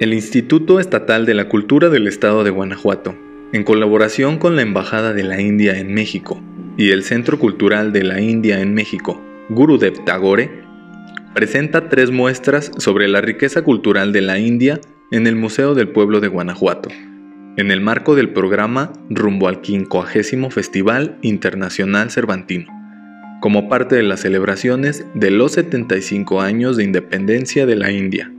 El Instituto Estatal de la Cultura del Estado de Guanajuato, en colaboración con la Embajada de la India en México y el Centro Cultural de la India en México, Gurudev Tagore, presenta tres muestras sobre la riqueza cultural de la India en el Museo del Pueblo de Guanajuato, en el marco del programa Rumbo al 50 Festival Internacional Cervantino, como parte de las celebraciones de los 75 años de independencia de la India.